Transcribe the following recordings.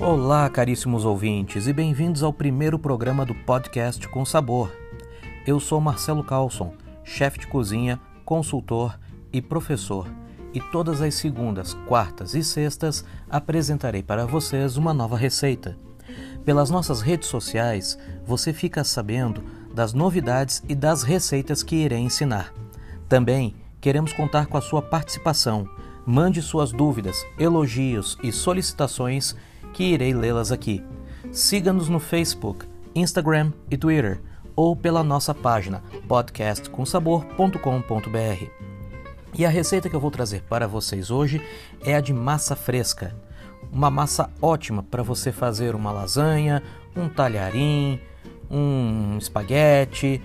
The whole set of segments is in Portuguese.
Olá, caríssimos ouvintes, e bem-vindos ao primeiro programa do podcast Com Sabor. Eu sou Marcelo Carlson, chefe de cozinha, consultor e professor, e todas as segundas, quartas e sextas apresentarei para vocês uma nova receita. Pelas nossas redes sociais, você fica sabendo das novidades e das receitas que irei ensinar. Também queremos contar com a sua participação. Mande suas dúvidas, elogios e solicitações que irei lê-las aqui. Siga-nos no Facebook, Instagram e Twitter ou pela nossa página podcastcomsabor.com.br. E a receita que eu vou trazer para vocês hoje é a de massa fresca. Uma massa ótima para você fazer uma lasanha, um talharim, um espaguete,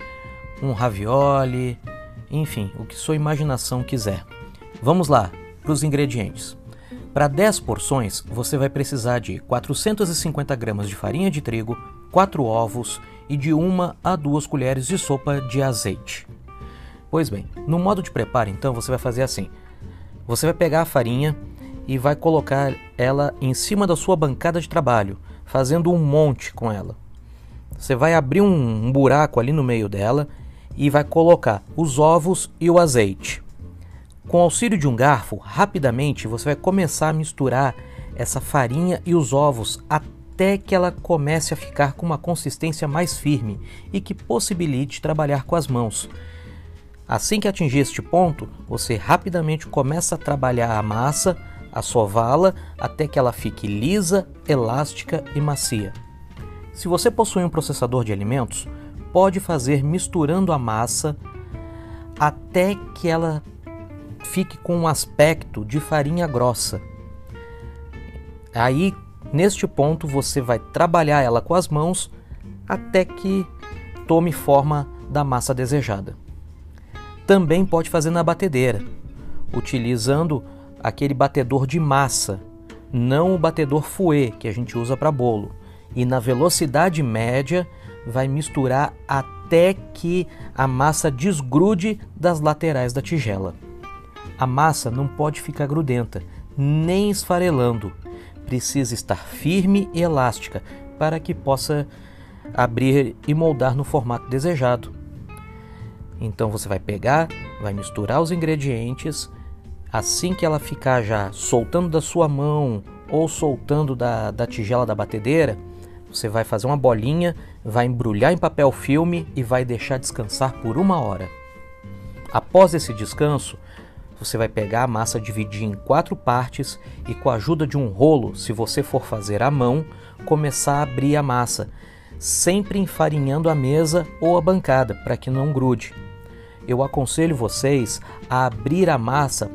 um ravioli, enfim, o que sua imaginação quiser. Vamos lá para os ingredientes. Para 10 porções, você vai precisar de 450 gramas de farinha de trigo, 4 ovos e de 1 a 2 colheres de sopa de azeite. Pois bem, no modo de preparo, então, você vai fazer assim: você vai pegar a farinha e vai colocar ela em cima da sua bancada de trabalho, fazendo um monte com ela. Você vai abrir um, um buraco ali no meio dela e vai colocar os ovos e o azeite. Com o auxílio de um garfo, rapidamente você vai começar a misturar essa farinha e os ovos até que ela comece a ficar com uma consistência mais firme e que possibilite trabalhar com as mãos. Assim que atingir este ponto, você rapidamente começa a trabalhar a massa, a sová-la até que ela fique lisa, elástica e macia. Se você possui um processador de alimentos, pode fazer misturando a massa até que ela fique com um aspecto de farinha grossa. Aí, neste ponto, você vai trabalhar ela com as mãos até que tome forma da massa desejada. Também pode fazer na batedeira, utilizando aquele batedor de massa, não o batedor fouet que a gente usa para bolo. E na velocidade média, vai misturar até que a massa desgrude das laterais da tigela. A massa não pode ficar grudenta, nem esfarelando. Precisa estar firme e elástica para que possa abrir e moldar no formato desejado. Então você vai pegar, vai misturar os ingredientes. Assim que ela ficar já soltando da sua mão ou soltando da, da tigela da batedeira, você vai fazer uma bolinha, vai embrulhar em papel filme e vai deixar descansar por uma hora. Após esse descanso, você vai pegar a massa, dividir em quatro partes e, com a ajuda de um rolo, se você for fazer à mão, começar a abrir a massa, sempre enfarinhando a mesa ou a bancada para que não grude. Eu aconselho vocês a abrir a massa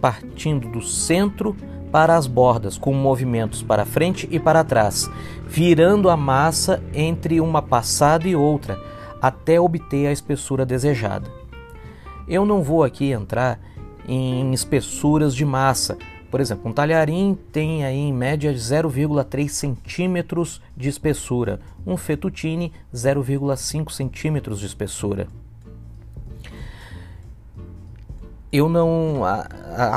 partindo do centro para as bordas, com movimentos para frente e para trás, virando a massa entre uma passada e outra, até obter a espessura desejada. Eu não vou aqui entrar em espessuras de massa. Por exemplo, um talharim tem aí em média 0,3 centímetros de espessura, um fettuccine 0,5 centímetros de espessura. Eu não, a,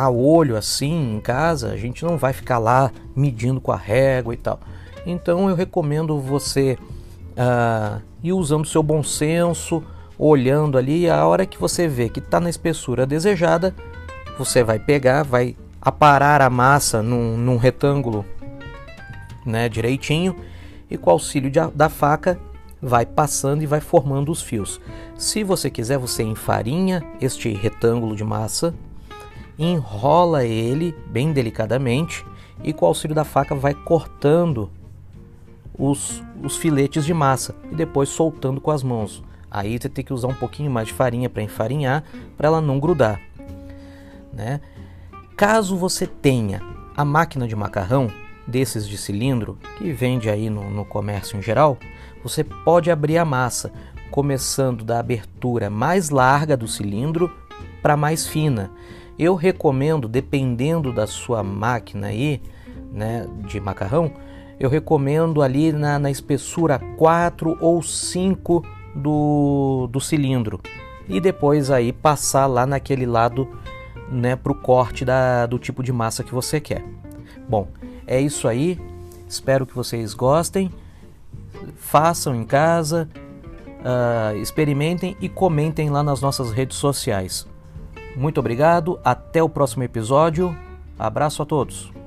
a, olho assim em casa, a gente não vai ficar lá medindo com a régua e tal. Então eu recomendo você uh, ir usando seu bom senso, olhando ali, a hora que você vê que está na espessura desejada, você vai pegar, vai aparar a massa num, num retângulo né, direitinho e com o auxílio de, da faca vai passando e vai formando os fios. Se você quiser, você enfarinha este retângulo de massa, enrola ele bem delicadamente e com o auxílio da faca vai cortando os, os filetes de massa e depois soltando com as mãos. Aí você tem que usar um pouquinho mais de farinha para enfarinhar para ela não grudar. Né? Caso você tenha a máquina de macarrão desses de cilindro que vende aí no, no comércio em geral, você pode abrir a massa, começando da abertura mais larga do cilindro para mais fina. Eu recomendo, dependendo da sua máquina aí, né, de macarrão, eu recomendo ali na, na espessura 4 ou 5 do, do cilindro e depois aí passar lá naquele lado né, para o corte da, do tipo de massa que você quer. Bom, é isso aí. Espero que vocês gostem, façam em casa, uh, experimentem e comentem lá nas nossas redes sociais. Muito obrigado, até o próximo episódio. Abraço a todos.